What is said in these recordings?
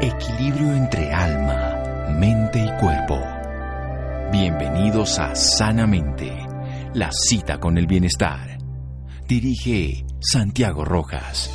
Equilibrio entre alma, mente y cuerpo. Bienvenidos a Sanamente, la cita con el bienestar. Dirige Santiago Rojas.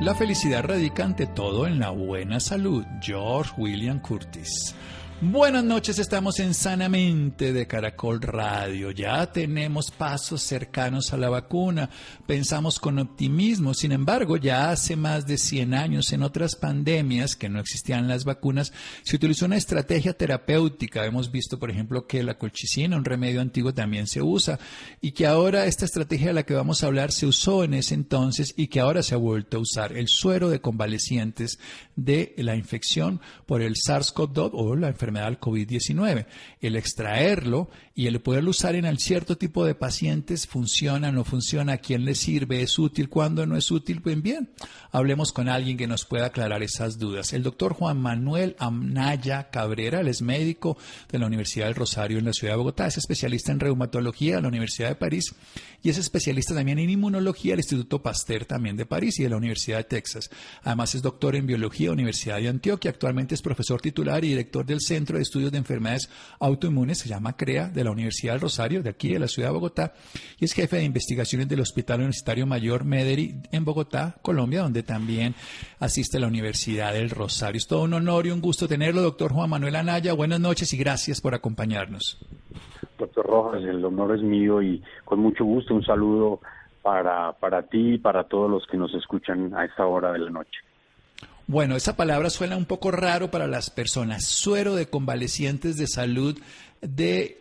La felicidad radica ante todo en la buena salud. George William Curtis. Buenas noches, estamos en Sanamente de Caracol Radio. Ya tenemos pasos cercanos a la vacuna, pensamos con optimismo. Sin embargo, ya hace más de 100 años, en otras pandemias que no existían las vacunas, se utilizó una estrategia terapéutica. Hemos visto, por ejemplo, que la colchicina, un remedio antiguo, también se usa y que ahora esta estrategia de la que vamos a hablar se usó en ese entonces y que ahora se ha vuelto a usar. El suero de convalecientes de la infección por el SARS-CoV-2 o la enfermedad enfermedad COVID-19. El extraerlo y el poderlo usar en cierto tipo de pacientes funciona, no funciona, a quién le sirve, es útil, cuándo no es útil, pues bien, hablemos con alguien que nos pueda aclarar esas dudas. El doctor Juan Manuel Amnaya Cabrera, él es médico de la Universidad del Rosario en la ciudad de Bogotá, es especialista en reumatología de la Universidad de París y es especialista también en inmunología del Instituto Pasteur también de París y de la Universidad de Texas. Además es doctor en biología Universidad de Antioquia, actualmente es profesor titular y director del Centro de Estudios de Enfermedades Autoinmunes, se llama CREA, de la Universidad del Rosario, de aquí de la ciudad de Bogotá, y es jefe de investigaciones del Hospital Universitario Mayor Mederi en Bogotá, Colombia, donde también asiste la Universidad del Rosario. Es todo un honor y un gusto tenerlo, doctor Juan Manuel Anaya. Buenas noches y gracias por acompañarnos. Doctor Rojas, el honor es mío y con mucho gusto un saludo para, para ti y para todos los que nos escuchan a esta hora de la noche. Bueno, esa palabra suena un poco raro para las personas. Suero de convalecientes de salud de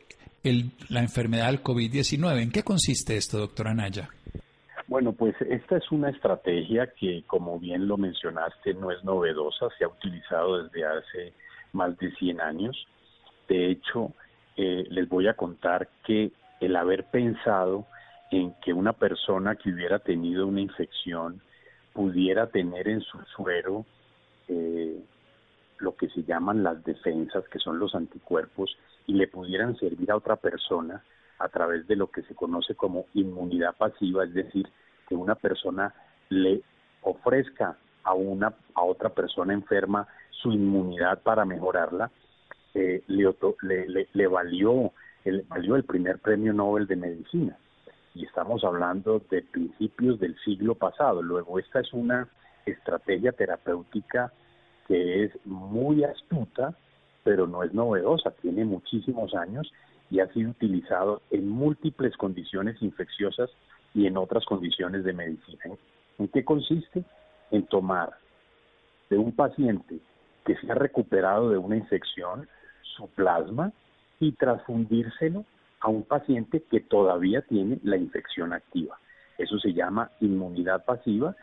la enfermedad del COVID-19. ¿En qué consiste esto, doctora Anaya? Bueno, pues esta es una estrategia que, como bien lo mencionaste, no es novedosa, se ha utilizado desde hace más de 100 años. De hecho, eh, les voy a contar que el haber pensado en que una persona que hubiera tenido una infección pudiera tener en su suero eh, lo que se llaman las defensas, que son los anticuerpos, y le pudieran servir a otra persona a través de lo que se conoce como inmunidad pasiva, es decir, que una persona le ofrezca a una a otra persona enferma su inmunidad para mejorarla, eh, le, le, valió valió el primer premio Nobel de medicina y estamos hablando de principios del siglo pasado. Luego esta es una estrategia terapéutica que es muy astuta, pero no es novedosa, tiene muchísimos años y ha sido utilizado en múltiples condiciones infecciosas y en otras condiciones de medicina. ¿En qué consiste? En tomar de un paciente que se ha recuperado de una infección su plasma y transfundírselo a un paciente que todavía tiene la infección activa. Eso se llama inmunidad pasiva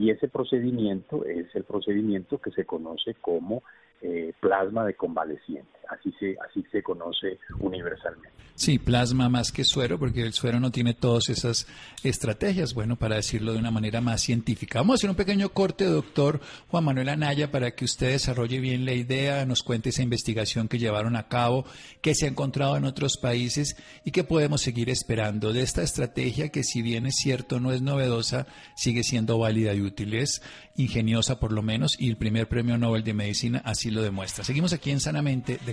y ese procedimiento es el procedimiento que se conoce como eh, plasma de convaleciente, así se, así se conoce universalmente. Sí, plasma más que suero, porque el suero no tiene todas esas estrategias, bueno, para decirlo de una manera más científica. Vamos a hacer un pequeño corte, doctor Juan Manuel Anaya, para que usted desarrolle bien la idea, nos cuente esa investigación que llevaron a cabo, que se ha encontrado en otros países y que podemos seguir esperando de esta estrategia que si bien es cierto, no es novedosa, sigue siendo válida y útil. Es ingeniosa por lo menos y el primer premio Nobel de Medicina así lo demuestra. Seguimos aquí en Sanamente de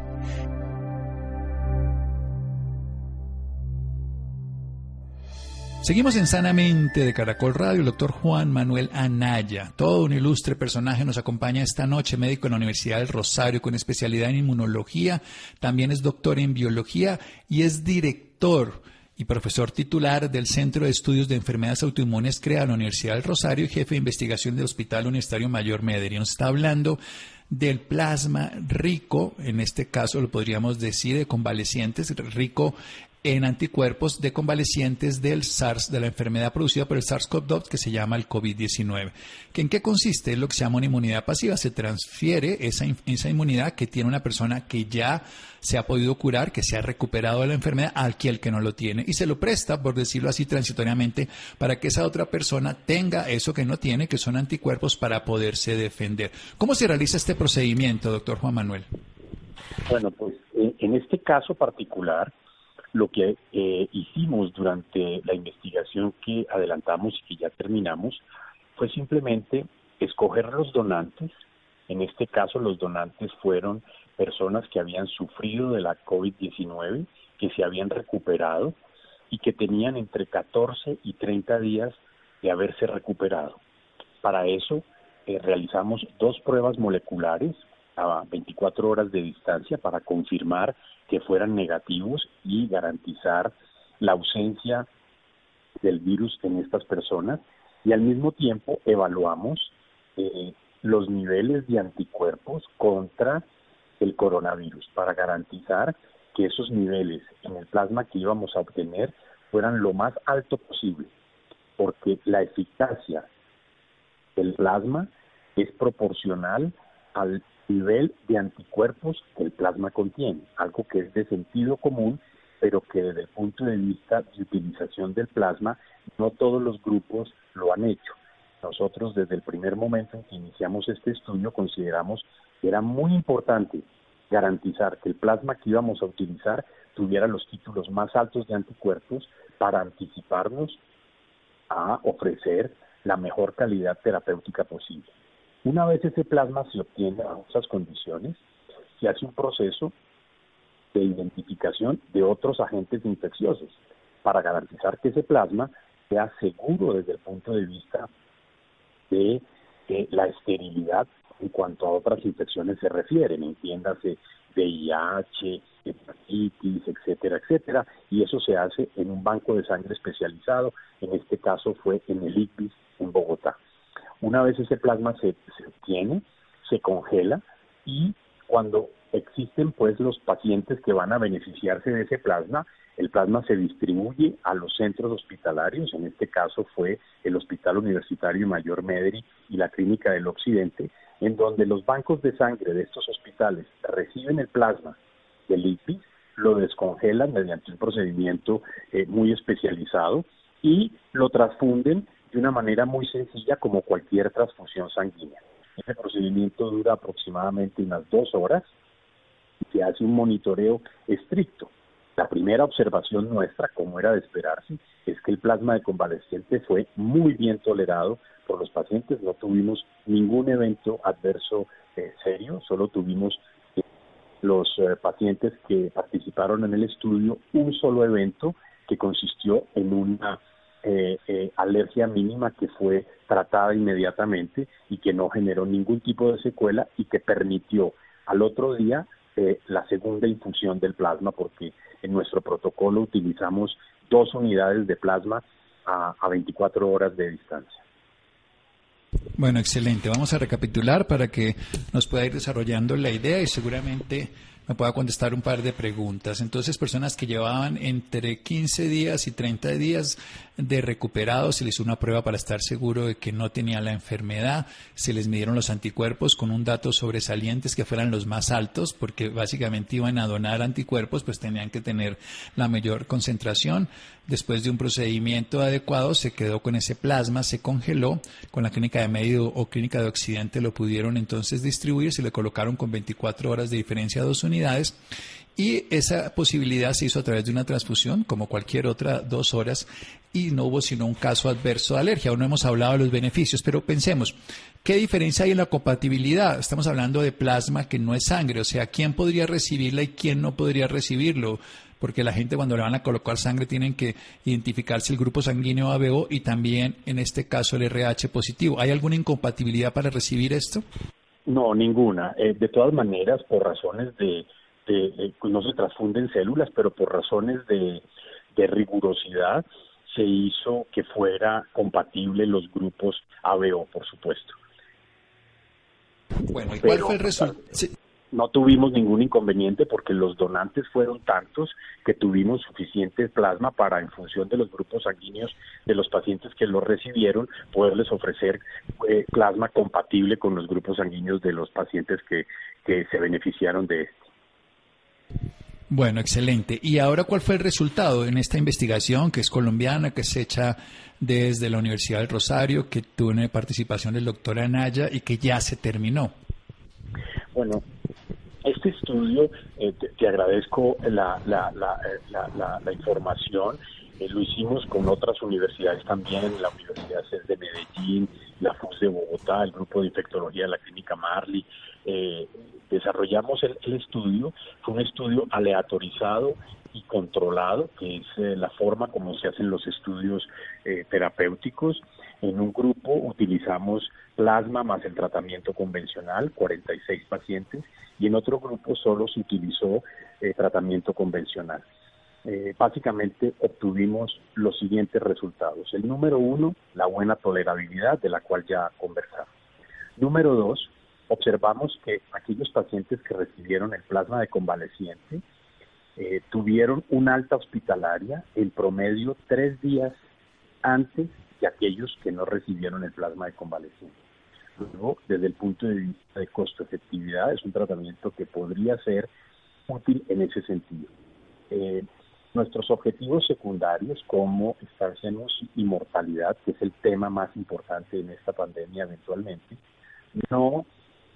Seguimos en Sanamente de Caracol Radio. El doctor Juan Manuel Anaya, todo un ilustre personaje, nos acompaña esta noche, médico en la Universidad del Rosario con especialidad en inmunología. También es doctor en biología y es director y profesor titular del Centro de Estudios de Enfermedades Autoinmunes CREA en la Universidad del Rosario y jefe de investigación del Hospital Universitario Mayor Medellín. Está hablando del plasma rico, en este caso lo podríamos decir de convalecientes, rico en anticuerpos de convalecientes del SARS, de la enfermedad producida por el SARS-CoV-2 que se llama el COVID-19. ¿En qué consiste? Es lo que se llama una inmunidad pasiva. Se transfiere esa, esa inmunidad que tiene una persona que ya se ha podido curar, que se ha recuperado de la enfermedad, al que que no lo tiene. Y se lo presta, por decirlo así, transitoriamente, para que esa otra persona tenga eso que no tiene, que son anticuerpos, para poderse defender. ¿Cómo se realiza este procedimiento, doctor Juan Manuel? Bueno, pues en este caso particular, lo que eh, hicimos durante la investigación que adelantamos y que ya terminamos fue simplemente escoger los donantes. En este caso, los donantes fueron personas que habían sufrido de la COVID-19, que se habían recuperado y que tenían entre 14 y 30 días de haberse recuperado. Para eso eh, realizamos dos pruebas moleculares a 24 horas de distancia para confirmar que fueran negativos y garantizar la ausencia del virus en estas personas. Y al mismo tiempo evaluamos eh, los niveles de anticuerpos contra el coronavirus para garantizar que esos niveles en el plasma que íbamos a obtener fueran lo más alto posible, porque la eficacia del plasma es proporcional al nivel de anticuerpos que el plasma contiene, algo que es de sentido común, pero que desde el punto de vista de utilización del plasma, no todos los grupos lo han hecho. Nosotros desde el primer momento en que iniciamos este estudio consideramos que era muy importante garantizar que el plasma que íbamos a utilizar tuviera los títulos más altos de anticuerpos para anticiparnos a ofrecer la mejor calidad terapéutica posible. Una vez ese plasma se obtiene a esas condiciones, se hace un proceso de identificación de otros agentes infecciosos para garantizar que ese plasma sea seguro desde el punto de vista de, la esterilidad en cuanto a otras infecciones se refieren, entiéndase VIH, hepatitis, etcétera, etcétera, y eso se hace en un banco de sangre especializado, en este caso fue en el ICBIS en Bogotá. Una vez ese plasma se, obtiene, se congela y cuando existen pues los pacientes que van a beneficiarse de ese plasma, el plasma se distribuye a los centros hospitalarios, en este caso fue el Hospital Universitario Mayor Mederi y la Clínica del Occidente, en donde los bancos de sangre de estos hospitales reciben el plasma del IPIS, lo descongelan mediante un procedimiento eh, muy especializado y lo transfunden de una manera muy sencilla como cualquier transfusión sanguínea. Ese procedimiento dura aproximadamente unas dos horas y se hace un monitoreo estricto. La primera observación nuestra, como era de esperarse, es que el plasma de convaleciente fue muy bien tolerado por los pacientes. No tuvimos ningún evento adverso eh, serio, solo tuvimos eh, los eh, pacientes que participaron en el estudio un solo evento que consistió en una eh, eh, alergia mínima que fue tratada inmediatamente y que no generó ningún tipo de secuela y que permitió al otro día eh, la segunda infusión del plasma porque en nuestro protocolo utilizamos dos unidades de plasma a, a 24 horas de distancia. Bueno, excelente. Vamos a recapitular para que nos pueda ir desarrollando la idea y seguramente me pueda contestar un par de preguntas. Entonces, personas que llevaban entre 15 días y 30 días de recuperado, se les hizo una prueba para estar seguro de que no tenían la enfermedad, se les midieron los anticuerpos con un dato sobresalientes que fueran los más altos, porque básicamente iban a donar anticuerpos, pues tenían que tener la mayor concentración. Después de un procedimiento adecuado, se quedó con ese plasma, se congeló, con la clínica de medio o clínica de occidente lo pudieron entonces distribuir, se le colocaron con 24 horas de diferencia a dos unidades y esa posibilidad se hizo a través de una transfusión, como cualquier otra, dos horas, y no hubo sino un caso adverso de alergia. Aún no hemos hablado de los beneficios, pero pensemos, ¿qué diferencia hay en la compatibilidad? Estamos hablando de plasma que no es sangre, o sea, ¿quién podría recibirla y quién no podría recibirlo? Porque la gente cuando le van a colocar sangre tienen que identificarse el grupo sanguíneo ABO y también en este caso el RH positivo. ¿Hay alguna incompatibilidad para recibir esto? No, ninguna. Eh, de todas maneras, por razones de, pues no se transfunden células, pero por razones de, de rigurosidad, se hizo que fuera compatible los grupos ABO, por supuesto. Bueno, ¿y cuál fue el resultado? no tuvimos ningún inconveniente porque los donantes fueron tantos que tuvimos suficiente plasma para, en función de los grupos sanguíneos de los pacientes que lo recibieron, poderles ofrecer eh, plasma compatible con los grupos sanguíneos de los pacientes que, que se beneficiaron de este. Bueno, excelente. ¿Y ahora cuál fue el resultado en esta investigación que es colombiana, que se echa desde la Universidad del Rosario, que tuvo una participación del doctor Anaya y que ya se terminó? Bueno, este estudio, eh, te, agradezco la, la, la, la información, eh, lo hicimos con otras universidades también, la Universidad de Medellín, la FUS de Bogotá, el Grupo de Infectología de la Clínica Marley. Eh, desarrollamos el, estudio, fue un estudio aleatorizado y controlado, que es la forma como se hacen los estudios terapéuticos. En un grupo utilizamos plasma más el tratamiento convencional, 46 pacientes, y en otro grupo solo se utilizó eh, tratamiento convencional. Eh, básicamente obtuvimos los siguientes resultados. El número uno, la buena tolerabilidad, de la cual ya conversamos. Número dos, observamos que aquellos pacientes que recibieron el plasma de convaleciente eh, tuvieron una alta hospitalaria en promedio tres días antes de aquellos que no recibieron el plasma de convaleciente desde el punto de vista de costo-efectividad, es un tratamiento que podría ser útil en ese sentido. Eh, nuestros objetivos secundarios como estancia en y mortalidad, que es el tema más importante en esta pandemia eventualmente, no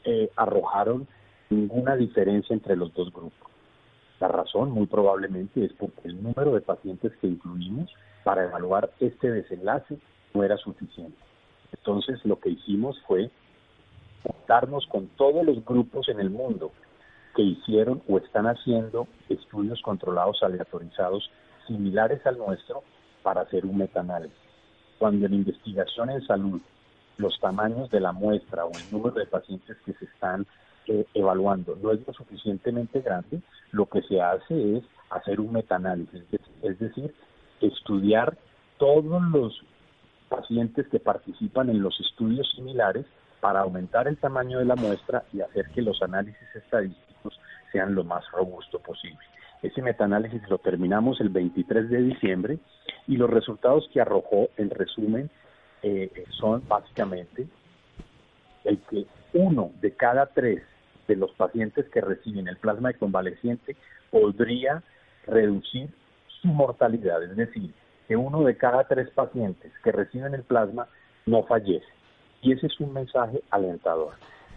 eh, arrojaron ninguna diferencia entre los dos grupos. La razón, muy probablemente, es porque el número de pacientes que incluimos para evaluar este desenlace no era suficiente. Entonces lo que hicimos fue juntarnos con todos los grupos en el mundo que hicieron o están haciendo estudios controlados aleatorizados similares al nuestro para hacer un metaanálisis. Cuando en investigación en salud los tamaños de la muestra o el número de pacientes que se están eh, evaluando no es lo suficientemente grande, lo que se hace es hacer un metaanálisis, es decir, estudiar todos los pacientes que participan en los estudios similares para aumentar el tamaño de la muestra y hacer que los análisis estadísticos sean lo más robusto posible. Ese metaanálisis lo terminamos el 23 de diciembre y los resultados que arrojó, en resumen, eh, son básicamente el que uno de cada tres de los pacientes que reciben el plasma de convaleciente podría reducir su mortalidad, es decir, que uno de cada tres pacientes que reciben el plasma no fallece. Y ese es un mensaje alentador.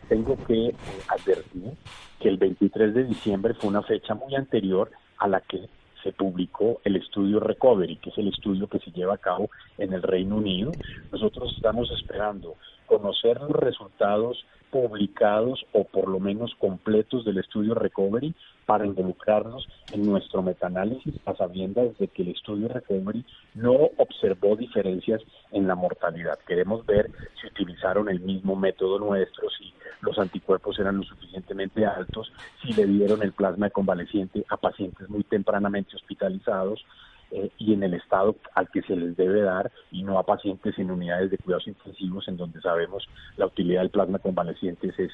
Tengo que eh, advertir que el 23 de diciembre fue una fecha muy anterior a la que se publicó el estudio Recovery, que es el estudio que se lleva a cabo en el Reino Unido. Nosotros estamos esperando conocer los resultados publicados o por lo menos completos del estudio Recovery para involucrarnos en nuestro metaanálisis a sabiendas de que el estudio Recovery no observó diferencias en la mortalidad. Queremos ver si utilizaron el mismo método nuestro, si los anticuerpos eran lo suficientemente altos, si le dieron el plasma convaleciente a pacientes muy tempranamente hospitalizados, eh, y en el estado al que se les debe dar y no a pacientes en unidades de cuidados intensivos en donde sabemos la utilidad del plasma convaleciente es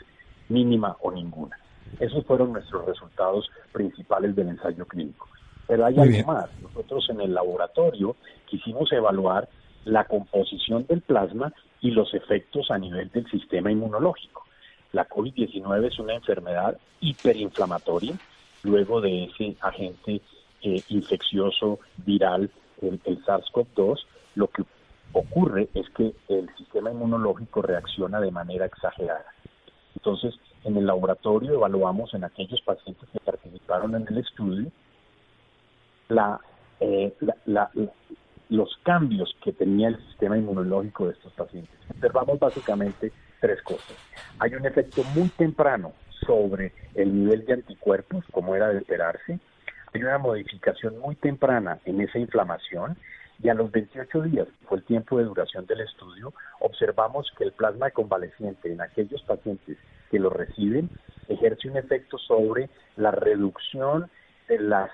mínima o ninguna. Esos fueron nuestros resultados principales del ensayo clínico. Pero hay algo más. Nosotros en el laboratorio quisimos evaluar la composición del plasma y los efectos a nivel del sistema inmunológico. La COVID-19 es una enfermedad hiperinflamatoria luego de ese agente eh, infeccioso viral, el, SARS-CoV-2, lo que ocurre es que el sistema inmunológico reacciona de manera exagerada. Entonces, en el laboratorio evaluamos en aquellos pacientes que participaron en el estudio eh, los cambios que tenía el sistema inmunológico de estos pacientes. Observamos básicamente tres cosas. Hay un efecto muy temprano sobre el nivel de anticuerpos, como era de esperarse, hay una modificación muy temprana en esa inflamación y a los 28 días, que fue el tiempo de duración del estudio, observamos que el plasma convaleciente en aquellos pacientes que lo reciben ejerce un efecto sobre la reducción de las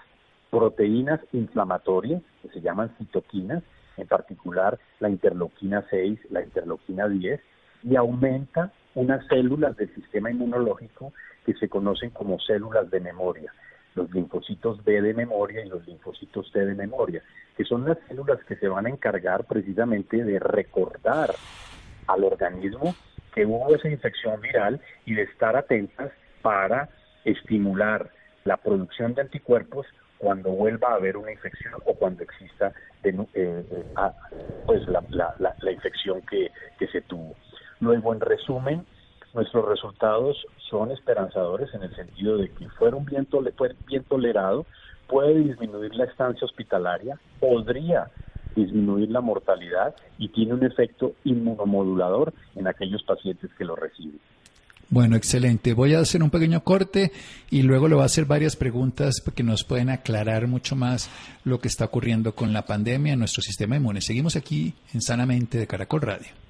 proteínas inflamatorias, que se llaman citoquinas, en particular la interleuquina 6, la interleuquina 10, y aumenta unas células del sistema inmunológico que se conocen como células de memoria, los linfocitos B de memoria y los linfocitos T de memoria, que son las células que se van a encargar precisamente de recordar al organismo que hubo esa infección viral y de estar atentas para estimular la producción de anticuerpos cuando vuelva a haber una infección o cuando exista eh, eh, ah, pues la, la, infección que, que se tuvo. Luego, en resumen, nuestros resultados son esperanzadores en el sentido de que fueron bien, fue bien tolerado, puede disminuir la estancia hospitalaria, podría disminuir la mortalidad y tiene un efecto inmunomodulador en aquellos pacientes que lo reciben. Bueno, excelente. Voy a hacer un pequeño corte y luego le voy a hacer varias preguntas que nos pueden aclarar mucho más lo que está ocurriendo con la pandemia en nuestro sistema inmune. Seguimos aquí en Sanamente de Caracol Radio.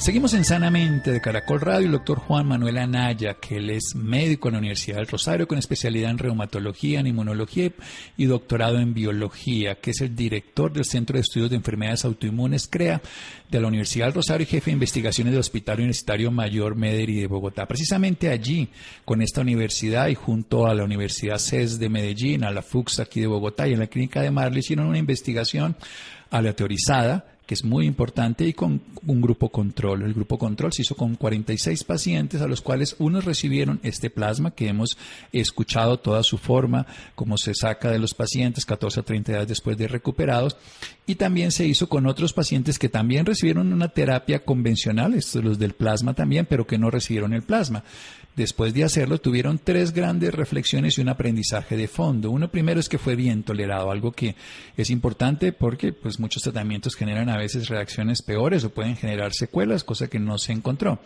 Seguimos en Sanamente de Caracol Radio, el doctor Juan Manuel Anaya, que él es médico en la Universidad del Rosario con especialidad en reumatología, en inmunología y doctorado en biología, que es el director del Centro de Estudios de Enfermedades Autoinmunes, CREA, de la Universidad del Rosario y jefe de investigaciones del Hospital Universitario Mayor Mederi de Bogotá. Precisamente allí, con esta universidad y junto a la Universidad CES de Medellín, a la FUX aquí de Bogotá y en la clínica de Marley, hicieron una investigación aleatorizada que es muy importante, y con un grupo control. El grupo control se hizo con 46 pacientes, a los cuales unos recibieron este plasma, que hemos escuchado toda su forma, cómo se saca de los pacientes 14 a 30 días después de recuperados, y también se hizo con otros pacientes que también recibieron una terapia convencional, estos los del plasma también, pero que no recibieron el plasma. Después de hacerlo, tuvieron tres grandes reflexiones y un aprendizaje de fondo. Uno primero es que fue bien tolerado, algo que es importante porque pues, muchos tratamientos generan a veces reacciones peores o pueden generar secuelas, cosa que no se encontró.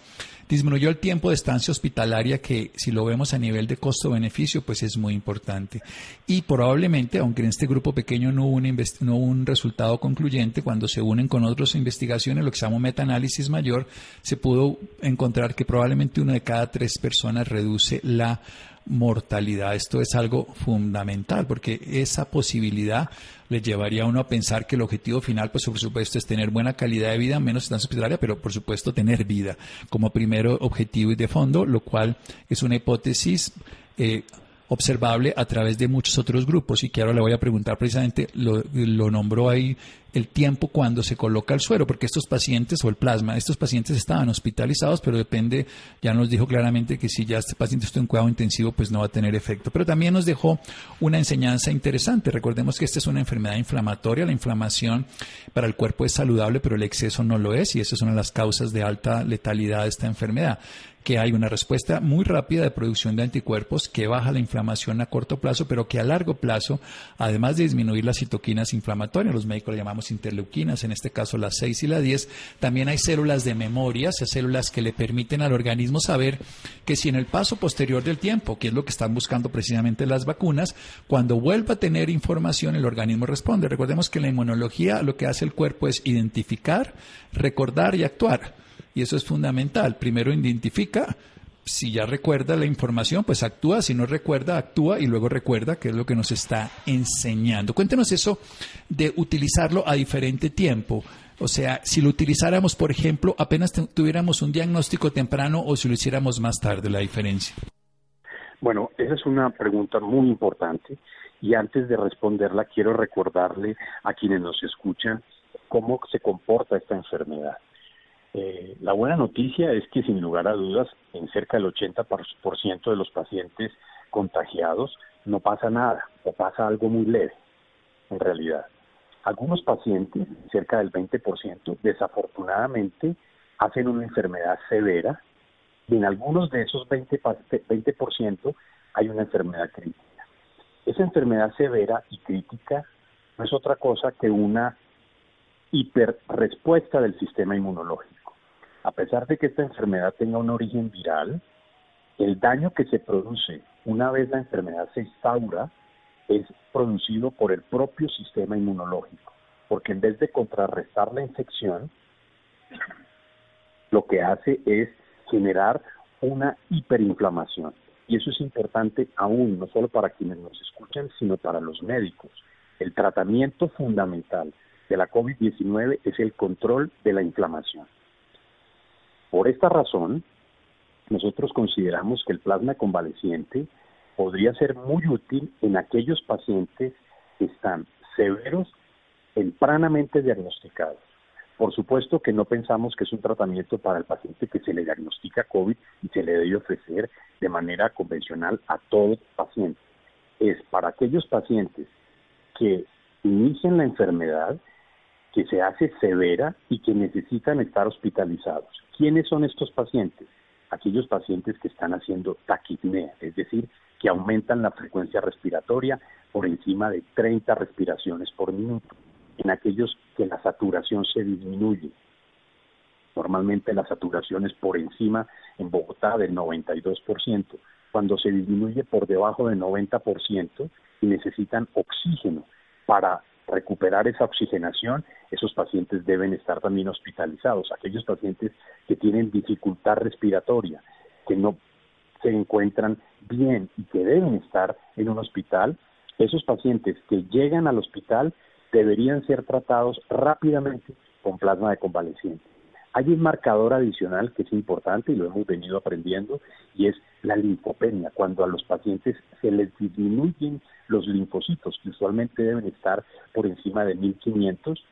Disminuyó el tiempo de estancia hospitalaria que si lo vemos a nivel de costo-beneficio pues es muy importante. Y probablemente, aunque en este grupo pequeño no hubo, un no hubo un resultado concluyente, cuando se unen con otras investigaciones, lo que se llama metaanálisis mayor, se pudo encontrar que probablemente una de cada tres personas reduce la mortalidad. Esto es algo fundamental porque esa posibilidad le llevaría a uno a pensar que el objetivo final, pues por supuesto, es tener buena calidad de vida, menos estancia hospitalaria, pero por supuesto tener vida como primero objetivo y de fondo, lo cual es una hipótesis eh, observable a través de muchos otros grupos y que ahora le voy a preguntar precisamente, lo nombró ahí el tiempo cuando se coloca el suero, porque estos pacientes o el plasma, estos pacientes estaban hospitalizados, pero depende, ya nos dijo claramente que si ya este paciente está en cuidado intensivo, pues no va a tener efecto. Pero también nos dejó una enseñanza interesante. Recordemos que esta es una enfermedad inflamatoria, la inflamación para el cuerpo es saludable, pero el exceso no lo es, y esa es una de las causas de alta letalidad de esta enfermedad que hay una respuesta muy rápida de producción de anticuerpos que baja la inflamación a corto plazo, pero que a largo plazo, además de disminuir las citoquinas inflamatorias, los médicos llamamos interleuquinas, en este caso las 6 y la 10, también hay células de memoria, células que le permiten al organismo saber que si en el paso posterior del tiempo, que es lo que están buscando precisamente las vacunas, cuando vuelva a tener información, el organismo responde. Recordemos que en la inmunología lo que hace el cuerpo es identificar, recordar y actuar. Y eso es fundamental. Primero identifica, si ya recuerda la información, pues actúa, si no recuerda, actúa y luego recuerda, que es lo que nos está enseñando. Cuéntenos eso de utilizarlo a diferente tiempo. O sea, si lo utilizáramos, por ejemplo, apenas tuviéramos un diagnóstico temprano o si lo hiciéramos más tarde, la diferencia. Bueno, esa es una pregunta muy importante y antes de responderla quiero recordarle a quienes nos escuchan cómo se comporta esta enfermedad. Eh, la buena noticia es que sin lugar a dudas, en cerca del 80% de los pacientes contagiados no pasa nada o pasa algo muy leve, en realidad. Algunos pacientes, cerca del 20%, desafortunadamente hacen una enfermedad severa y en algunos de esos 20%, 20% hay una enfermedad crítica. Esa enfermedad severa y crítica no es otra cosa que una hiperrespuesta del sistema inmunológico a pesar de que esta enfermedad tenga un origen viral, el daño que se produce una vez la enfermedad se instaura es producido por el propio sistema inmunológico. porque en vez de contrarrestar la infección, lo que hace es generar una hiperinflamación. Y eso es importante aún, no solo para quienes nos escuchan, sino para los médicos. El tratamiento fundamental de la COVID-19 es el control de la inflamación. Por esta razón, nosotros consideramos que el plasma convaleciente podría ser muy útil en aquellos pacientes que están severos, tempranamente diagnosticados. Por supuesto que no pensamos que es un tratamiento para el paciente que se le diagnostica COVID y se le debe ofrecer de manera convencional a todo paciente. Es para aquellos pacientes que inician la enfermedad, que se hace severa y que necesitan estar hospitalizados. ¿Quiénes son estos pacientes? Aquellos pacientes que están haciendo taquipnea, es decir, que aumentan la frecuencia respiratoria por encima de 30 respiraciones por minuto, en aquellos que la saturación se disminuye. Normalmente la saturación es por encima en Bogotá del 92%, cuando se disminuye por debajo del 90% y necesitan oxígeno para recuperar esa oxigenación, esos pacientes deben estar también hospitalizados. Aquellos pacientes que tienen dificultad respiratoria, que no se encuentran bien y que deben estar en un hospital, esos pacientes que llegan al hospital deberían ser tratados rápidamente con plasma de convaleciente. Hay un marcador adicional que es importante y lo hemos venido aprendiendo y es la linfopenia, cuando a los pacientes se les disminuyen los linfocitos, que usualmente deben estar por encima de 1500,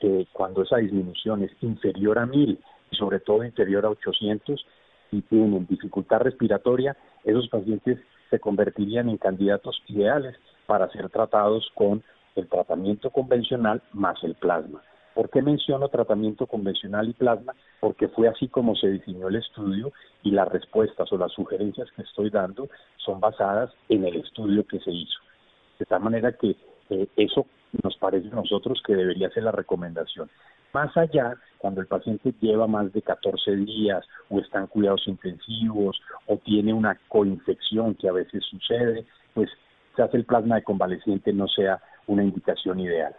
eh, cuando esa disminución es inferior a 1000 y sobre todo inferior a 800, y tienen dificultad respiratoria, esos pacientes se convertirían en candidatos ideales para ser tratados con el tratamiento convencional más el plasma. ¿Por qué menciono tratamiento convencional y plasma? Porque fue así como se diseñó el estudio y las respuestas o las sugerencias que estoy dando son basadas en el estudio que se hizo. De tal manera que eh, eso nos parece a nosotros que debería ser la recomendación. Más allá, cuando el paciente lleva más de 14 días o está en cuidados intensivos o tiene una coinfección que a veces sucede, pues hace el plasma de convaleciente no sea una indicación ideal.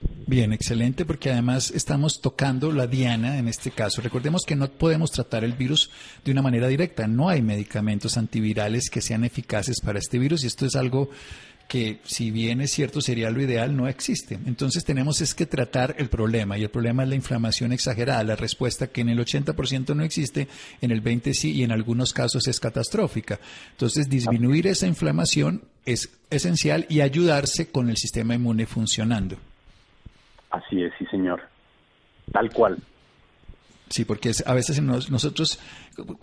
Bien, excelente, porque además estamos tocando la diana en este caso. Recordemos que no podemos tratar el virus de una manera directa. No hay medicamentos antivirales que sean eficaces para este virus y esto es algo que si bien es cierto sería lo ideal, no existe. Entonces tenemos es que tratar el problema y el problema es la inflamación exagerada, la respuesta que en el 80% no existe, en el 20% sí y en algunos casos es catastrófica. Entonces disminuir esa inflamación es esencial y ayudarse con el sistema inmune funcionando. Así es, sí señor. Tal cual. Sí, porque a veces nosotros,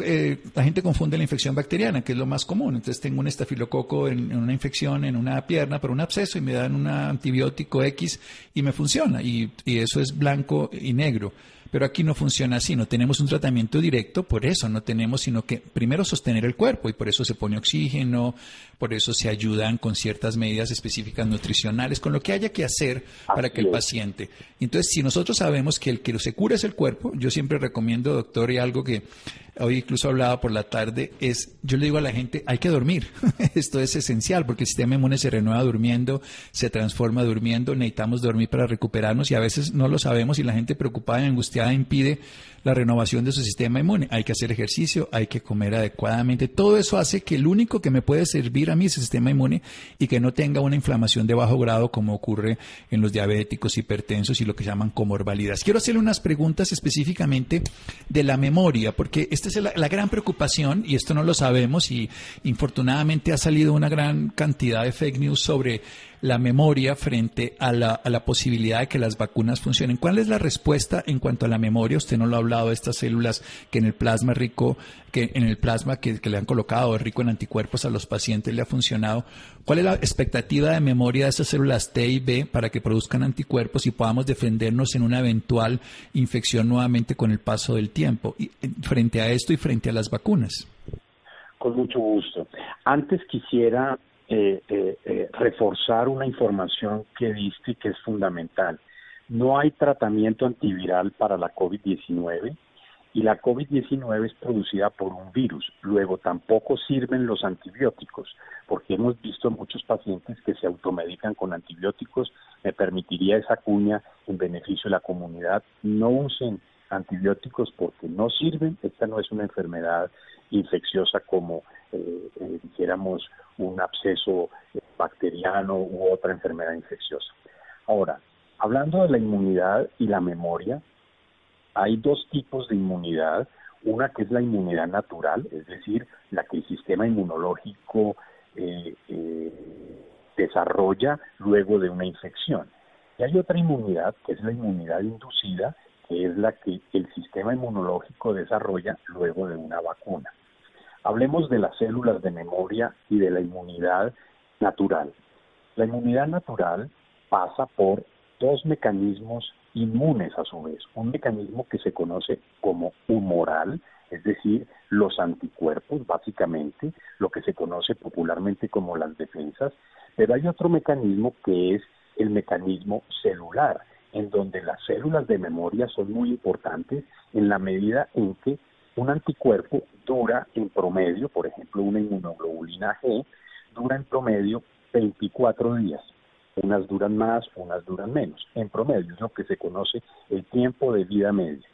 eh, la gente confunde la infección bacteriana, que es lo más común. Entonces tengo un estafilococo en, una infección en una pierna por un absceso y me dan un antibiótico X y me funciona. y eso es blanco y negro. Pero aquí no funciona así, no tenemos un tratamiento directo, por eso no tenemos sino que primero sostener el cuerpo y por eso se pone oxígeno, por eso se ayudan con ciertas medidas específicas nutricionales, con lo que haya que hacer para que el paciente. Entonces, si nosotros sabemos que el que se cura es el cuerpo, yo siempre recomiendo, doctor, y algo que hoy incluso hablaba por la tarde, es, yo le digo a la gente, hay que dormir. Esto es esencial porque el sistema inmune se renueva durmiendo, se transforma durmiendo, necesitamos dormir para recuperarnos y a veces no lo sabemos y la gente preocupada y angustiada impide la renovación de su sistema inmune. Hay que hacer ejercicio, hay que comer adecuadamente. Todo eso hace que el único que me puede servir a mí es el sistema inmune y que no tenga una inflamación de bajo grado como ocurre en los diabéticos, hipertensos y lo que llaman comorbilidades. Quiero hacerle unas preguntas específicamente de la memoria, porque esta es la, la gran preocupación y esto no lo sabemos y infortunadamente ha salido una gran cantidad de fake news sobre la memoria frente a la, a la posibilidad de que las vacunas funcionen. ¿Cuál es la respuesta en cuanto a la memoria? Usted no lo ha hablado de estas células que en el plasma rico, que en el plasma que, le han colocado rico en anticuerpos a los pacientes le ha funcionado. ¿Cuál es la expectativa de memoria de esas células T y B para que produzcan anticuerpos y podamos defendernos en una eventual infección nuevamente con el paso del tiempo? Y, eh, frente a esto y frente a las vacunas. Con mucho gusto. Antes quisiera eh, eh, eh, reforzar una información que diste que es fundamental. No hay tratamiento antiviral para la COVID-19 y la COVID-19 es producida por un virus. Luego tampoco sirven los antibióticos, porque hemos visto muchos pacientes que se automedican con antibióticos. Me permitiría esa cuña en beneficio de la comunidad. No usen antibióticos porque no sirven. Esta no es una enfermedad infecciosa como eh, eh, dijéramos un absceso bacteriano u otra enfermedad infecciosa. Ahora, hablando de la inmunidad y la memoria, hay dos tipos de inmunidad. Una que es la inmunidad natural, es decir, la que el sistema inmunológico eh, desarrolla luego de una infección. Y hay otra inmunidad, que es la inmunidad inducida, que es la que el sistema inmunológico desarrolla luego de una vacuna. Hablemos de las células de memoria y de la inmunidad natural. La inmunidad natural pasa por dos mecanismos inmunes a su vez. Un mecanismo que se conoce como humoral, es decir, los anticuerpos, básicamente, lo que se conoce popularmente como las defensas, pero hay otro mecanismo que es el mecanismo celular, en donde las células de memoria son muy importantes en la medida en que un anticuerpo dura en promedio, por ejemplo, una inmunoglobulina G, dura en promedio 24 días. Unas duran más, unas duran menos. En promedio es lo que se conoce el tiempo de vida media.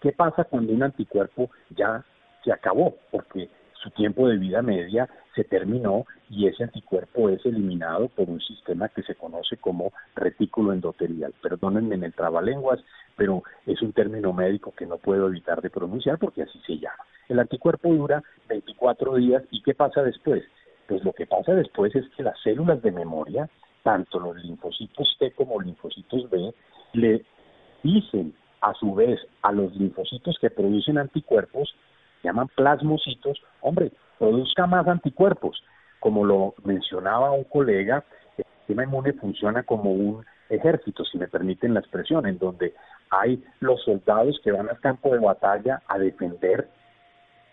¿Qué pasa cuando un anticuerpo ya se acabó? Porque su tiempo de vida media se terminó y ese anticuerpo es eliminado por un sistema que se conoce como retículo endotelial. Perdónenme en el trabalenguas, pero es un término médico que no puedo evitar de pronunciar porque así se llama. El anticuerpo dura 24 días y ¿qué pasa después? Pues lo que pasa después es que las células de memoria, tanto los linfocitos T como linfocitos B, le dicen a su vez a los linfocitos que producen anticuerpos llaman plasmocitos, hombre, produzca más anticuerpos. Como lo mencionaba un colega, el sistema inmune funciona como un ejército, si me permiten la expresión, en donde hay los soldados que van al campo de batalla a defender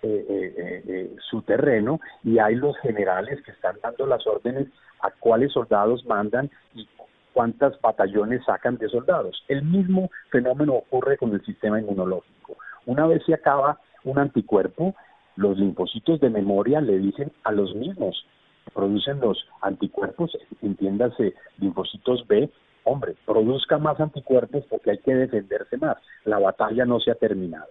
eh, eh, eh, su terreno y hay los generales que están dando las órdenes a cuáles soldados mandan y cuántas batallones sacan de soldados. El mismo fenómeno ocurre con el sistema inmunológico. Una vez se acaba un anticuerpo, los linfocitos de memoria le dicen a los mismos que producen los anticuerpos, entiéndase linfocitos B, hombre, produzca más anticuerpos porque hay que defenderse más. La batalla no se ha terminado.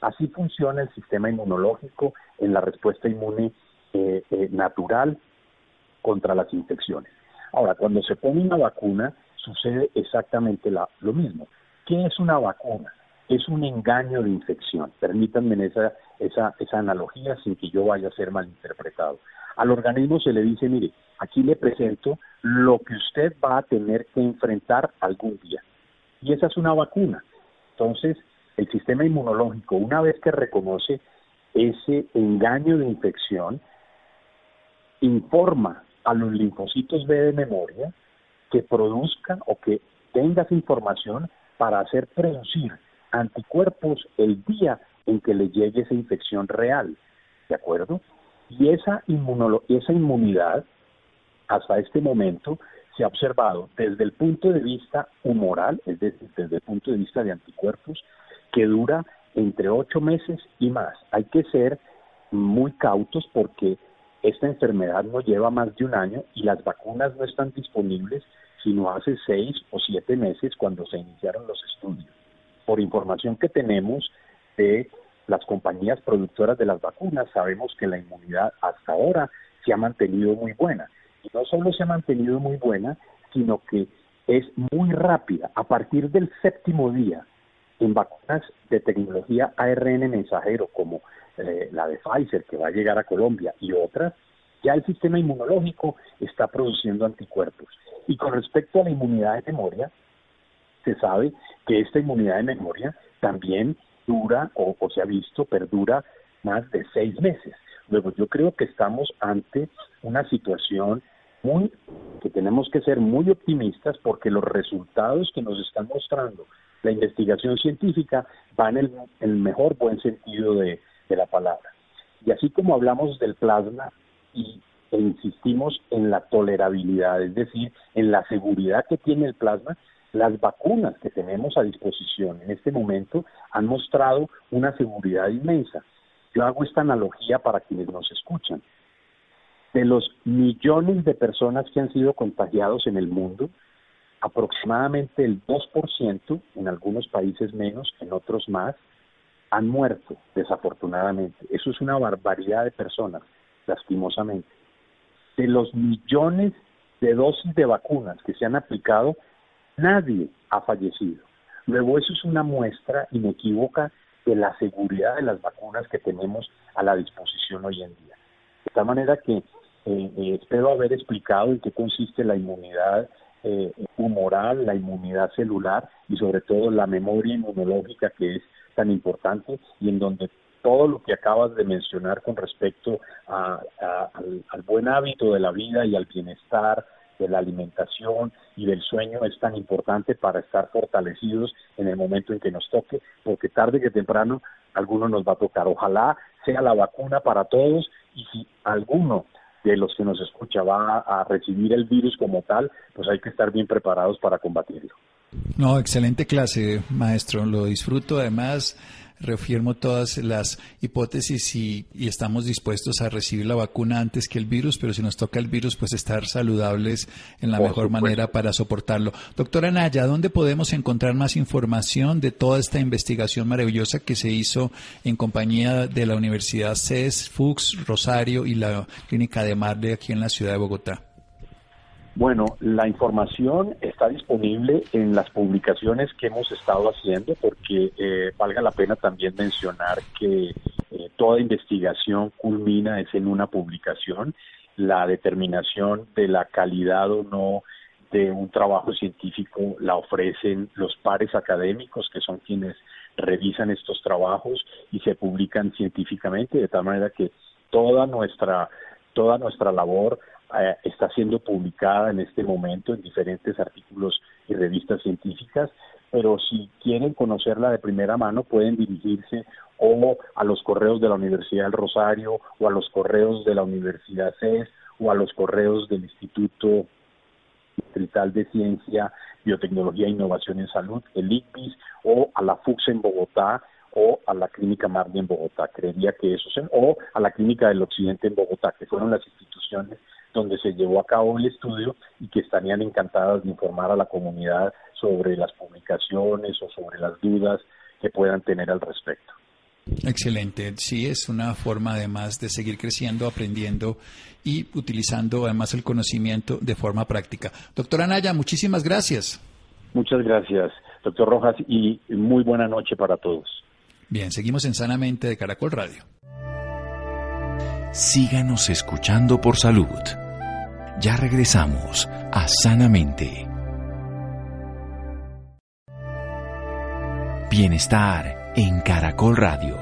Así funciona el sistema inmunológico en la respuesta inmune eh, eh, natural contra las infecciones. Ahora, cuando se pone una vacuna, sucede exactamente lo mismo. ¿Qué es una vacuna? Es un engaño de infección. Permítanme esa, esa, esa analogía sin que yo vaya a ser malinterpretado. Al organismo se le dice, mire, aquí le presento lo que usted va a tener que enfrentar algún día. Y esa es una vacuna. Entonces, el sistema inmunológico, una vez que reconoce ese engaño de infección, informa a los linfocitos B de memoria que produzcan o que tenga esa información para hacer producir anticuerpos el día en que le llegue esa infección real, ¿de acuerdo? Y esa, esa inmunidad, hasta este momento, se ha observado desde el punto de vista humoral, es decir, desde el punto de vista de anticuerpos, que dura entre ocho meses y más. Hay que ser muy cautos porque esta enfermedad no lleva más de un año y las vacunas no están disponibles sino hace seis o siete meses cuando se iniciaron los estudios por información que tenemos de las compañías productoras de las vacunas, sabemos que la inmunidad hasta ahora se ha mantenido muy buena. Y no solo se ha mantenido muy buena, sino que es muy rápida. A partir del séptimo día, en vacunas de tecnología ARN mensajero como eh, la de Pfizer, que va a llegar a Colombia, y otras, ya el sistema inmunológico está produciendo anticuerpos. Y con respecto a la inmunidad de memoria, se sabe que esta inmunidad de memoria también dura o, se ha visto, perdura más de seis meses. Luego yo creo que estamos ante una situación muy que tenemos que ser muy optimistas porque los resultados que nos están mostrando la investigación científica van en el, mejor buen sentido de, la palabra. Y así como hablamos del plasma y e insistimos en la tolerabilidad, es decir, en la seguridad que tiene el plasma, Las vacunas que tenemos a disposición en este momento han mostrado una seguridad inmensa. Yo hago esta analogía para quienes nos escuchan. De los millones de personas que han sido contagiados en el mundo, aproximadamente el 2%, en algunos países menos, en otros más, han muerto, desafortunadamente. Eso es una barbaridad de personas, lastimosamente. De los millones de dosis de vacunas que se han aplicado, nadie ha fallecido. Luego, eso es una muestra inequívoca de la seguridad de las vacunas que tenemos a la disposición hoy en día. De tal manera que eh, eh, espero haber explicado en qué consiste la inmunidad eh, humoral, la inmunidad celular y sobre todo la memoria inmunológica que es tan importante y en donde todo lo que acabas de mencionar con respecto al, buen hábito de la vida y al bienestar de la alimentación y del sueño es tan importante para estar fortalecidos en el momento en que nos toque, porque tarde que temprano alguno nos va a tocar. Ojalá sea la vacuna para todos y si alguno de los que nos escucha va a recibir el virus como tal, pues hay que estar bien preparados para combatirlo. No, excelente clase, maestro. Lo disfruto. Además, reafirmo todas las hipótesis y, estamos dispuestos a recibir la vacuna antes que el virus, pero si nos toca el virus, pues estar saludables en la mejor manera para soportarlo. Doctora Naya, ¿dónde podemos encontrar más información de toda esta investigación maravillosa que se hizo en compañía de la Universidad CES, FUX, Rosario y la Clínica de Marle aquí en la ciudad de Bogotá? Bueno, la información está disponible en las publicaciones que hemos estado haciendo, porque eh, valga la pena también mencionar que eh, toda investigación culmina es en una publicación. La determinación de la calidad o no de un trabajo científico la ofrecen los pares académicos, que son quienes revisan estos trabajos y se publican científicamente, de tal manera que toda nuestra toda nuestra labor eh, está siendo publicada en este momento en diferentes artículos y revistas científicas, pero si quieren conocerla de primera mano pueden dirigirse o a los correos de la Universidad del Rosario o a los correos de la Universidad CES o a los correos del Instituto Distrital de Ciencia, Biotecnología e Innovación en Salud, el ICPIS, o a la FUX en Bogotá, o a la Clínica Mardi en Bogotá, creería que eso, o a la Clínica del Occidente en Bogotá, que fueron las instituciones donde se llevó a cabo el estudio y que estarían encantadas de informar a la comunidad sobre las publicaciones o sobre las dudas que puedan tener al respecto. Excelente, sí, es una forma además de seguir creciendo, aprendiendo y utilizando además el conocimiento de forma práctica. Doctora Naya, muchísimas gracias. Muchas gracias, doctor Rojas, y muy buena noche para todos. Bien, seguimos en Sanamente de Caracol Radio. Síganos escuchando por salud. Ya regresamos a Sanamente. Bienestar en Caracol Radio.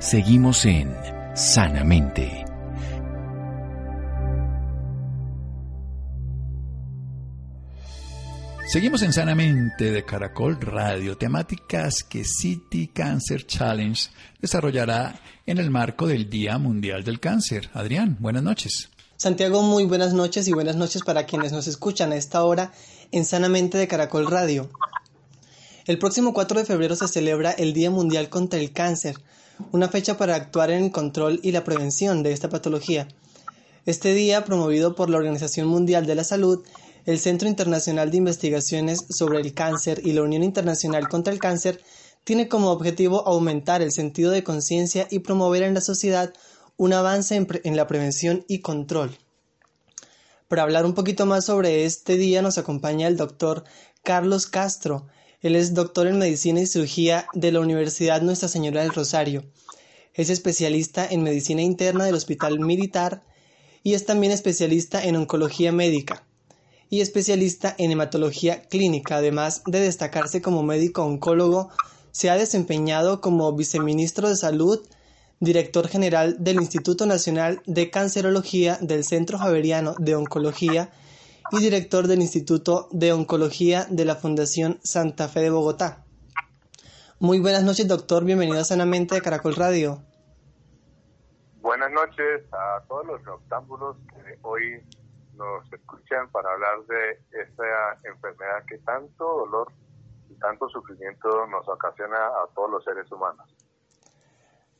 Seguimos en Sanamente. Seguimos en Sanamente de Caracol Radio, temáticas que City Cancer Challenge desarrollará en el marco del Día Mundial del Cáncer. Adrián, buenas noches. Santiago, muy buenas noches y buenas noches para quienes nos escuchan a esta hora en Sanamente de Caracol Radio. El próximo 4 de febrero se celebra el Día Mundial contra el Cáncer, una fecha para actuar en el control y la prevención de esta patología. Este día, promovido por la Organización Mundial de la Salud, el Centro Internacional de Investigaciones sobre el Cáncer y la Unión Internacional contra el Cáncer, tiene como objetivo aumentar el sentido de conciencia y promover en la sociedad un avance en, la prevención y control. Para hablar un poquito más sobre este día nos acompaña el doctor Carlos Castro. Él es doctor en medicina y cirugía de la Universidad Nuestra Señora del Rosario. Es especialista en medicina interna del Hospital Militar y es también especialista en oncología médica y especialista en hematología clínica, además de destacarse como médico oncólogo, se ha desempeñado como viceministro de Salud director general del Instituto Nacional de Cancerología del Centro Javeriano de Oncología y director del Instituto de Oncología de la Fundación Santa Fe de Bogotá. Muy buenas noches, doctor. Bienvenido Sanamente de Caracol Radio. Buenas noches a todos los noctámbulos que hoy nos escuchan para hablar de esta enfermedad que tanto dolor y tanto sufrimiento nos ocasiona a todos los seres humanos.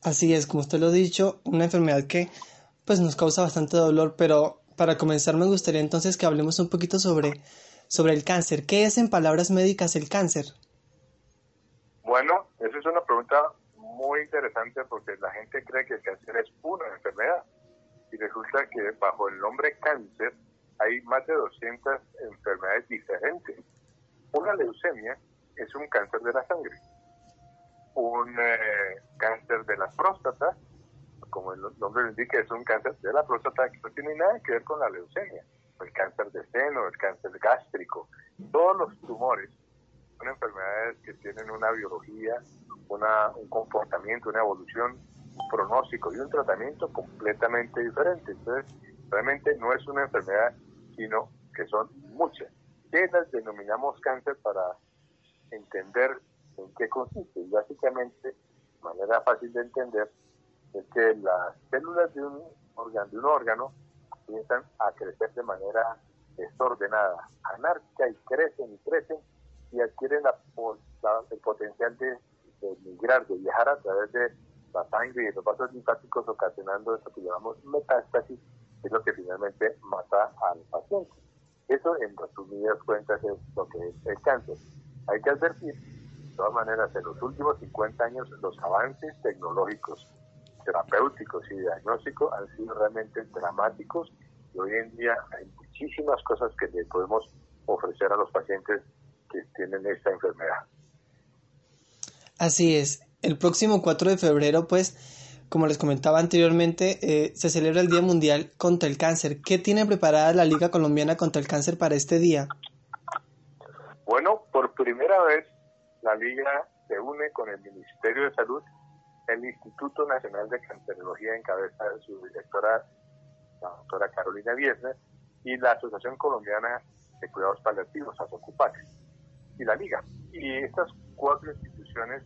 Así es, como usted lo ha dicho, una enfermedad que pues nos causa bastante dolor, pero para comenzar me gustaría entonces que hablemos un poquito sobre, sobre el cáncer. ¿Qué es en palabras médicas el cáncer? Bueno, esa es una pregunta muy interesante porque la gente cree que el cáncer es una enfermedad y resulta que bajo el nombre cáncer hay más de 200 enfermedades diferentes. Una leucemia es un cáncer de la sangre, un eh, cáncer de la próstata, como el nombre indica, es un cáncer de la próstata que no tiene nada que ver con la leucemia, el cáncer de seno, el cáncer gástrico, todos los tumores son enfermedades que tienen una biología, una, un comportamiento, una evolución, un pronóstico y un tratamiento completamente diferente. Entonces, realmente no es una enfermedad, sino que son muchas. ¿Qué las denominamos cáncer para entender en qué consiste? Básicamente, de manera fácil de entender, es que las células de un órgano, de un órgano comienzan a crecer de manera desordenada, anárquica y crecen y crecen y adquieren la, el potencial de, migrar, de viajar a través de la sangre y los vasos linfáticos ocasionando eso que llamamos metástasis, que es lo que finalmente mata al paciente. Eso en resumidas cuentas es lo que es el cáncer. Hay que advertir, de todas maneras, en los últimos 50 años los avances tecnológicos terapéuticos y diagnósticos han sido realmente dramáticos y hoy en día hay muchísimas cosas que le podemos ofrecer a los pacientes que tienen esta enfermedad. Así es. El próximo 4 de febrero, pues, como les comentaba anteriormente, eh, se celebra el Día Mundial contra el Cáncer. ¿Qué tiene preparada la Liga Colombiana contra el Cáncer para este día? Bueno, por primera vez la Liga se une con el Ministerio de Salud el Instituto Nacional de Cancerología en cabeza de su directora, la doctora Carolina Viesner, y la Asociación Colombiana de Cuidados Paliativos, ASOCUPAC, y la Liga. Y estas cuatro instituciones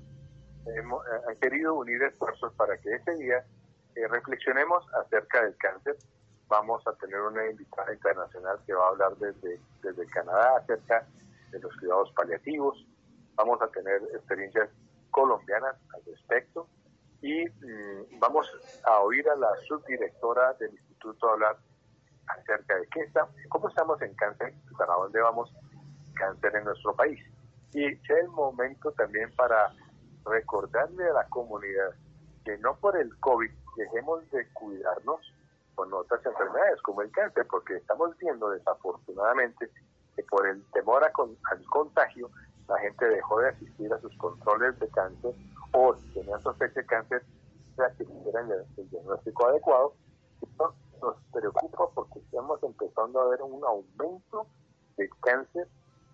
eh, han querido unir esfuerzos para que ese día eh, reflexionemos acerca del cáncer. Vamos a tener una invitada internacional que va a hablar desde, desde Canadá acerca de los cuidados paliativos. Vamos a tener experiencias colombianas al respecto y mm, vamos a oír a la subdirectora del instituto hablar acerca de qué está, cómo estamos en cáncer para dónde vamos cáncer en nuestro país. Y es el momento también para recordarle a la comunidad que no por el COVID dejemos de cuidarnos con otras enfermedades como el cáncer, porque estamos viendo desafortunadamente que por el temor a al contagio la gente dejó de asistir a sus controles de cáncer o si tenían sospecha de cáncer, que hicieran el, diagnóstico adecuado. Esto nos preocupa porque estamos empezando a ver un aumento de cáncer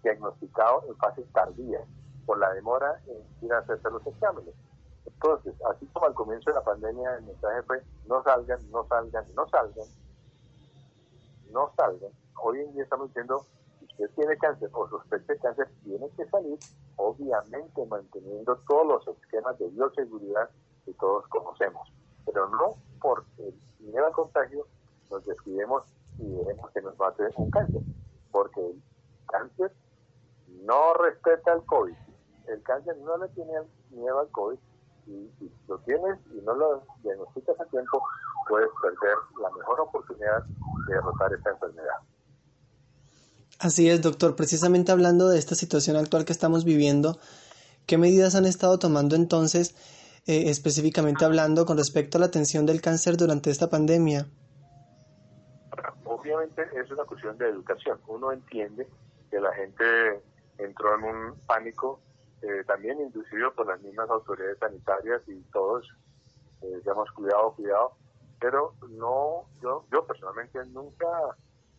diagnosticado en fases tardías por la demora en ir a hacerse los exámenes. Entonces, así como al comienzo de la pandemia el mensaje fue no salgan, no salgan, no salgan, no salgan, hoy en día estamos diciendo usted tiene cáncer o sospecha de cáncer, tiene que salir, obviamente manteniendo todos los esquemas de bioseguridad que todos conocemos, pero no porque al contagio nos descuidemos y dejemos que nos mate un cáncer, porque el cáncer no respeta el COVID, el cáncer no le tiene miedo al COVID y si lo tienes y no lo diagnosticas a tiempo, puedes perder la mejor oportunidad de derrotar esta enfermedad. Así es, doctor. Precisamente hablando de esta situación actual que estamos viviendo, ¿qué medidas han estado tomando entonces, eh, específicamente hablando, con respecto a la atención del cáncer durante esta pandemia? Obviamente es una cuestión de educación. Uno entiende que la gente entró en un pánico, eh, también inducido por las mismas autoridades sanitarias y todos, eh, digamos, cuidado, cuidado. Pero no, yo, yo personalmente nunca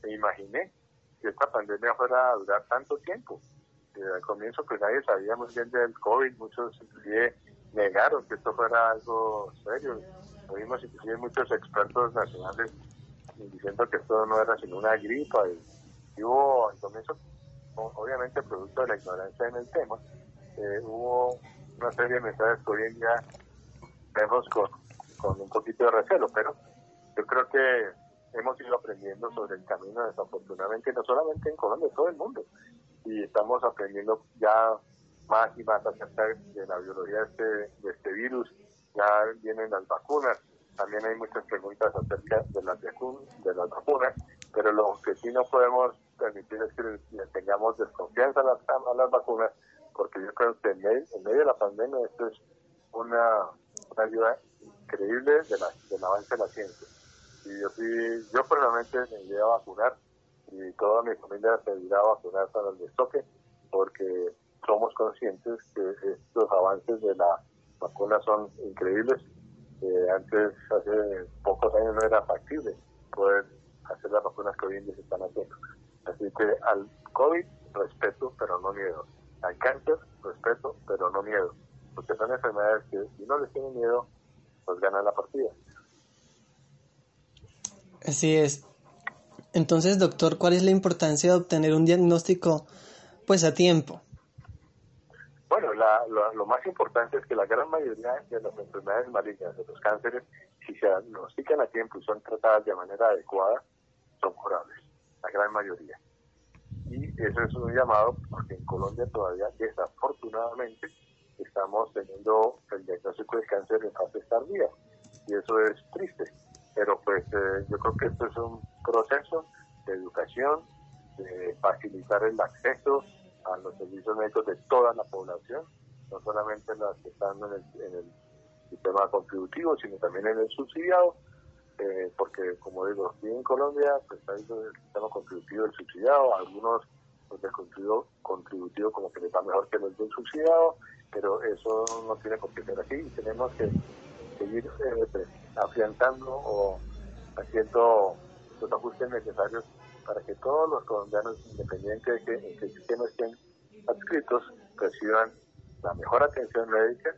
me imaginé que esta pandemia fuera a durar tanto tiempo. al comienzo pues nadie sabía muy bien del COVID, muchos inclusive negaron que esto fuera algo serio. Oímos inclusive muchos expertos nacionales diciendo que esto no era sino una gripa y, hubo al comienzo, obviamente producto de la ignorancia en el tema, eh, hubo una serie de mensajes que hoy en día vemos con, con un poquito de recelo, pero yo creo que hemos ido aprendiendo sobre el camino, desafortunadamente, no solamente en Colombia, en todo el mundo. Y estamos aprendiendo ya más y más acerca de la biología de este, de este virus. Ya vienen las vacunas, también hay muchas preguntas acerca de las, de las vacunas, pero lo que sí no podemos permitir es que tengamos desconfianza a las, a las vacunas, porque yo creo que en medio, de la pandemia esto es una, una ayuda increíble de la, del avance de la ciencia. Y yo sí, yo personalmente me iré a vacunar y toda mi familia se irá a vacunar para el destoque porque somos conscientes que estos avances de la vacuna son increíbles. Eh, antes, hace pocos años no era factible poder hacer las vacunas que hoy en día se están haciendo. Así que al COVID, respeto, pero no miedo. Al cáncer, respeto, pero no miedo. Porque son enfermedades que si no les tienen miedo, pues ganan la partida. Así es. Entonces, doctor, ¿cuál es la importancia de obtener un diagnóstico pues a tiempo? Bueno, lo, más importante es que la gran mayoría de las enfermedades malignas, de los cánceres, si se diagnostican a tiempo y son tratadas de manera adecuada, son curables, la gran mayoría. Y eso es un llamado porque en Colombia todavía, desafortunadamente, estamos teniendo el diagnóstico de cáncer en fase tardía. Y eso es triste pero pues eh, yo creo que esto es un proceso de educación, de facilitar el acceso a los servicios médicos de toda la población, no solamente las que están en el, sistema contributivo, sino también en el subsidiado, eh, porque como digo, aquí en Colombia pues hay el sistema contributivo del subsidiado, algunos los del contributivo, contributivo como que les va mejor que los del subsidiado, pero eso no tiene por qué ser así, tenemos que seguir eh, afianzando o haciendo los ajustes necesarios para que todos los colombianos, independientes de que, no estén adscritos, reciban la mejor atención médica,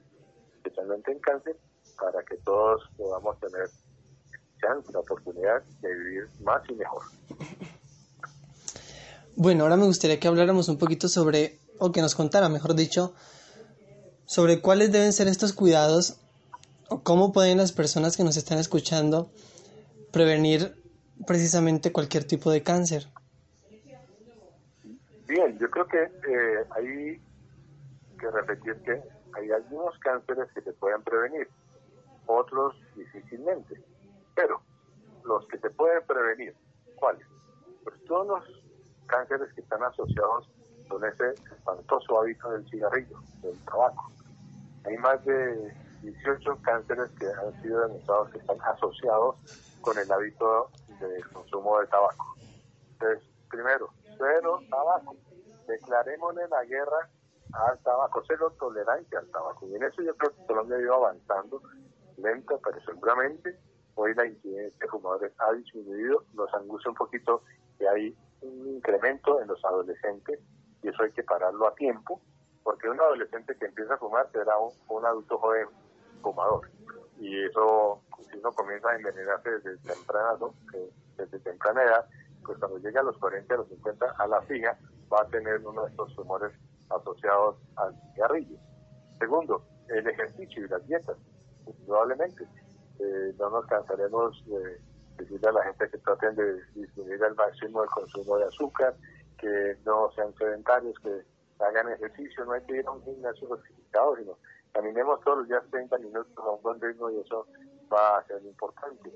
especialmente en cáncer, para que todos podamos tener chance, la oportunidad de vivir más y mejor. Bueno, ahora me gustaría que habláramos un poquito sobre, o que nos contara, mejor dicho, sobre cuáles deben ser estos cuidados ¿Cómo pueden las personas que nos están escuchando prevenir precisamente cualquier tipo de cáncer? Bien, yo creo que eh, hay que repetir que hay algunos cánceres que se pueden prevenir, otros difícilmente, pero los que se pueden prevenir, ¿cuáles? Pues todos los cánceres que están asociados con ese espantoso hábito del cigarrillo, del tabaco. Hay más de 18 cánceres que han sido demostrados que están asociados con el hábito de consumo de tabaco. Entonces, primero, cero tabaco. Declarémosle la guerra al tabaco, cero tolerancia al tabaco. Y en eso yo creo que Colombia ha ido avanzando lento, pero seguramente hoy la incidencia de fumadores ha disminuido. Nos angustia un poquito que hay un incremento en los adolescentes y eso hay que pararlo a tiempo, porque un adolescente que empieza a fumar será un adulto joven fumador. Y eso, si uno comienza a envenenarse desde temprana, desde temprana edad, pues cuando llega a los 40, a los 50, a la fija, va a tener uno de estos tumores asociados al cigarrillo. Segundo, el ejercicio y las dietas, indudablemente. Eh, no nos cansaremos de decirle a la gente que traten de disminuir al máximo el consumo de azúcar, que no sean sedentarios, que hagan ejercicio, no hay que ir a un gimnasio justificado, sino caminemos todos los días 30 minutos a un buen ritmo y eso va a ser importante.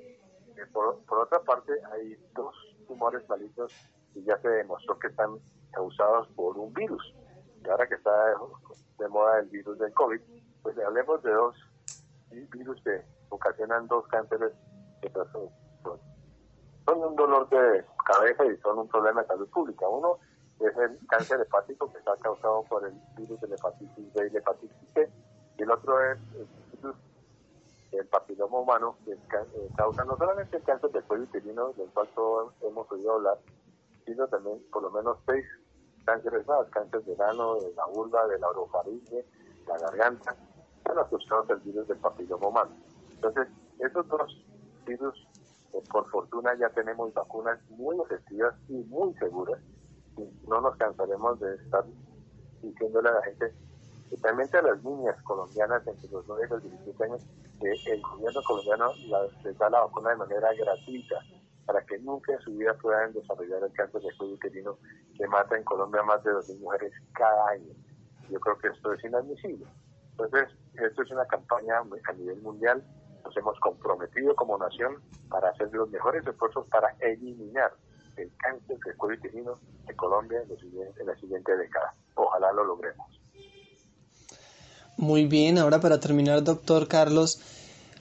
Eh, por, otra parte, hay dos tumores malignos y ya se demostró que están causados por un virus. Y ahora que está de, moda el virus del COVID, pues hablemos de dos virus que ocasionan dos cánceres que son, son un dolor de cabeza y son un problema de salud pública. Uno es el cáncer hepático que está causado por el virus de la hepatitis B y la hepatitis C y el otro es el, papiloma humano, que eh, causa no solamente el cáncer del cuello uterino, del cual todos hemos oído hablar, sino también por lo menos seis cánceres más, cáncer del ano, de la vulva, de la orofaringe, la garganta, son asociados al virus del papiloma humano. Entonces, esos dos virus, eh, por fortuna ya tenemos vacunas muy efectivas y muy seguras, y no nos cansaremos de estar diciéndole a la gente especialmente a las niñas colombianas entre los 9 y los 17 años, que el gobierno colombiano les da la vacuna de manera gratuita. para que nunca en su vida puedan desarrollar el cáncer de cuello uterino que mata en Colombia más de 2.000 mujeres cada año. Yo creo que esto es inadmisible. Entonces, esto es una campaña a nivel mundial. Nos hemos comprometido como nación para hacer los mejores esfuerzos para eliminar el cáncer de cuello uterino de Colombia en, en la siguiente década. Ojalá lo logremos. Muy bien, ahora para terminar, doctor Carlos,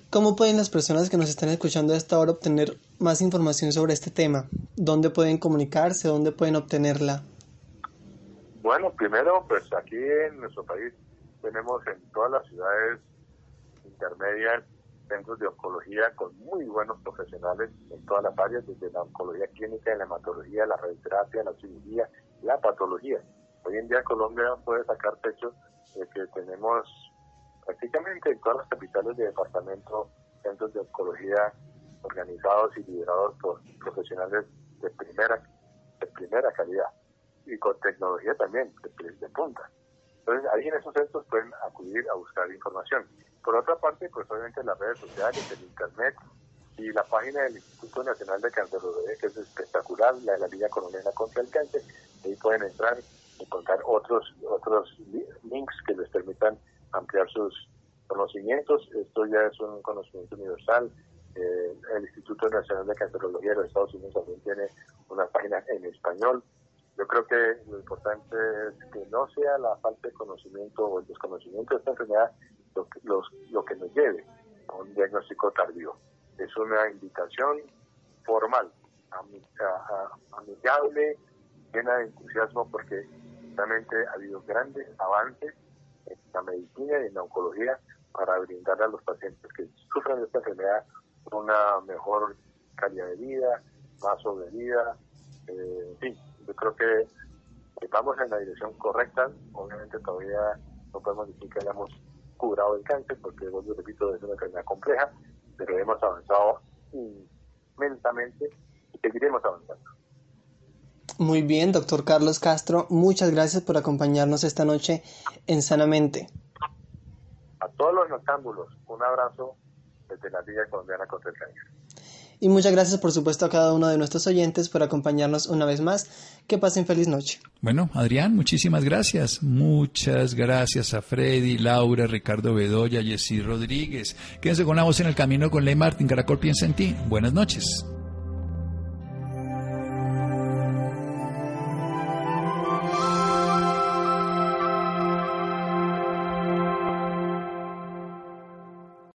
¿cómo pueden las personas que nos están escuchando a esta hora obtener más información sobre este tema? ¿Dónde pueden comunicarse? ¿Dónde pueden obtenerla? Bueno, primero, pues aquí en nuestro país tenemos en todas las ciudades intermedias centros de oncología con muy buenos profesionales en todas las áreas, desde la oncología clínica, la hematología, la radioterapia, la cirugía, la patología. Hoy en día Colombia puede sacar pecho de que tenemos prácticamente en todas las capitales de departamento centros de oncología organizados y liderados por profesionales de primera de primera calidad y con tecnología también de, de punta. Entonces ahí en esos centros pueden acudir a buscar información. Por otra parte, pues obviamente las redes sociales, el internet y la página del Instituto Nacional de Cancerología, que es espectacular, la de la Liga Colombiana contra el Cáncer, ahí pueden entrar encontrar otros, otros links que les permitan ampliar sus conocimientos. Esto ya es un conocimiento universal. Eh, el Instituto Nacional de Cancerología de los Estados Unidos también tiene una página en español. Yo creo que lo importante es que no sea la falta de conocimiento o el desconocimiento de esta enfermedad, lo, lo que nos lleve a un diagnóstico tardío. Es una invitación formal, amigable, llena de entusiasmo porque realmente ha habido grandes avances en la medicina y en la oncología para brindar a los pacientes que sufren de esta enfermedad una mejor calidad de vida, más sobrevida. Eh, en fin, yo creo que vamos en la dirección correcta. Obviamente todavía no podemos decir que hayamos curado el cáncer, porque, vuelvo repito, es una enfermedad compleja, pero hemos avanzado inmensamente y seguiremos avanzando. Muy bien, doctor Carlos Castro, muchas gracias por acompañarnos esta noche en Sanamente. A todos los noctámbulos, un abrazo desde la Liga Colombiana contra el Cáncer. Y muchas gracias, por supuesto, a cada uno de nuestros oyentes por acompañarnos una vez más. Que pasen feliz noche. Bueno, Adrián, muchísimas gracias. Muchas gracias a Freddy, Laura, Ricardo Bedoya, Jessy Rodríguez. Quédense con la voz en el camino con Ley Martín. Caracol piensa en ti. Buenas noches.